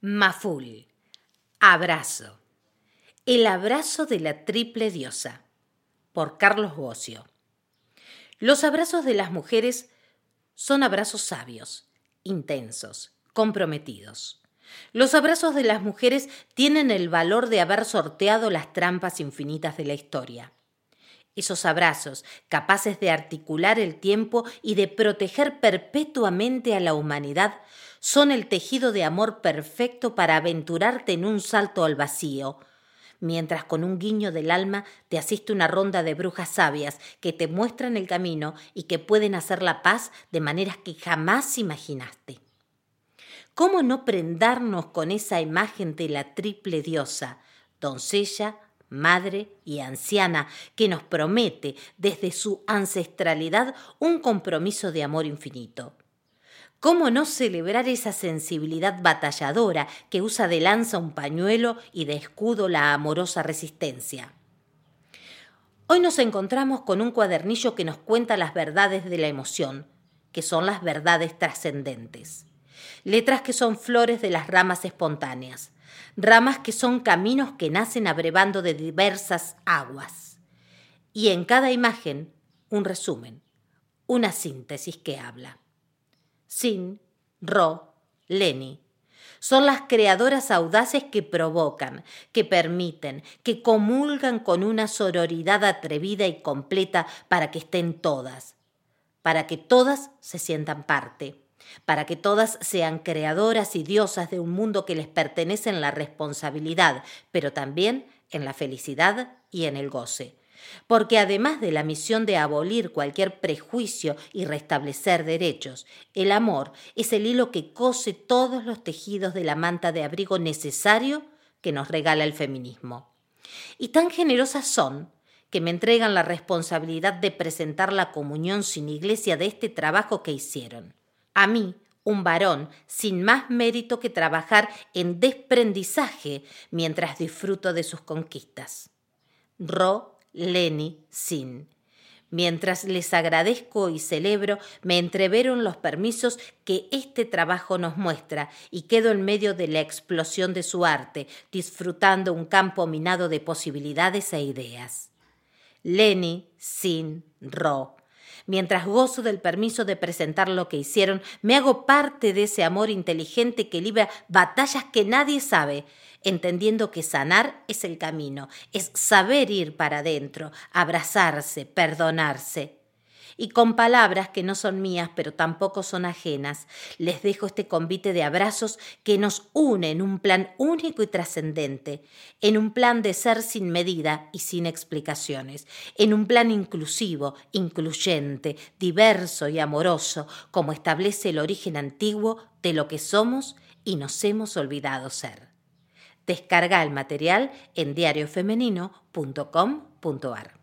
Maful. Abrazo. El abrazo de la triple diosa. Por Carlos Bocio. Los abrazos de las mujeres son abrazos sabios, intensos, comprometidos. Los abrazos de las mujeres tienen el valor de haber sorteado las trampas infinitas de la historia. Esos abrazos, capaces de articular el tiempo y de proteger perpetuamente a la humanidad, son el tejido de amor perfecto para aventurarte en un salto al vacío, mientras con un guiño del alma te asiste una ronda de brujas sabias que te muestran el camino y que pueden hacer la paz de maneras que jamás imaginaste. ¿Cómo no prendarnos con esa imagen de la triple diosa, doncella, madre y anciana, que nos promete desde su ancestralidad un compromiso de amor infinito? ¿Cómo no celebrar esa sensibilidad batalladora que usa de lanza un pañuelo y de escudo la amorosa resistencia? Hoy nos encontramos con un cuadernillo que nos cuenta las verdades de la emoción, que son las verdades trascendentes. Letras que son flores de las ramas espontáneas, ramas que son caminos que nacen abrevando de diversas aguas. Y en cada imagen, un resumen, una síntesis que habla. Sin, Ro, Leni. Son las creadoras audaces que provocan, que permiten, que comulgan con una sororidad atrevida y completa para que estén todas, para que todas se sientan parte, para que todas sean creadoras y diosas de un mundo que les pertenece en la responsabilidad, pero también en la felicidad y en el goce porque además de la misión de abolir cualquier prejuicio y restablecer derechos, el amor es el hilo que cose todos los tejidos de la manta de abrigo necesario que nos regala el feminismo. Y tan generosas son que me entregan la responsabilidad de presentar la comunión sin iglesia de este trabajo que hicieron. A mí, un varón, sin más mérito que trabajar en desprendizaje mientras disfruto de sus conquistas. Ro Lenny Sin. Mientras les agradezco y celebro, me entreveron los permisos que este trabajo nos muestra y quedo en medio de la explosión de su arte, disfrutando un campo minado de posibilidades e ideas. Lenny, Sin, Ro. Mientras gozo del permiso de presentar lo que hicieron, me hago parte de ese amor inteligente que libra batallas que nadie sabe entendiendo que sanar es el camino, es saber ir para adentro, abrazarse, perdonarse. Y con palabras que no son mías, pero tampoco son ajenas, les dejo este convite de abrazos que nos une en un plan único y trascendente, en un plan de ser sin medida y sin explicaciones, en un plan inclusivo, incluyente, diverso y amoroso, como establece el origen antiguo de lo que somos y nos hemos olvidado ser. Descarga el material en diariofemenino.com.ar.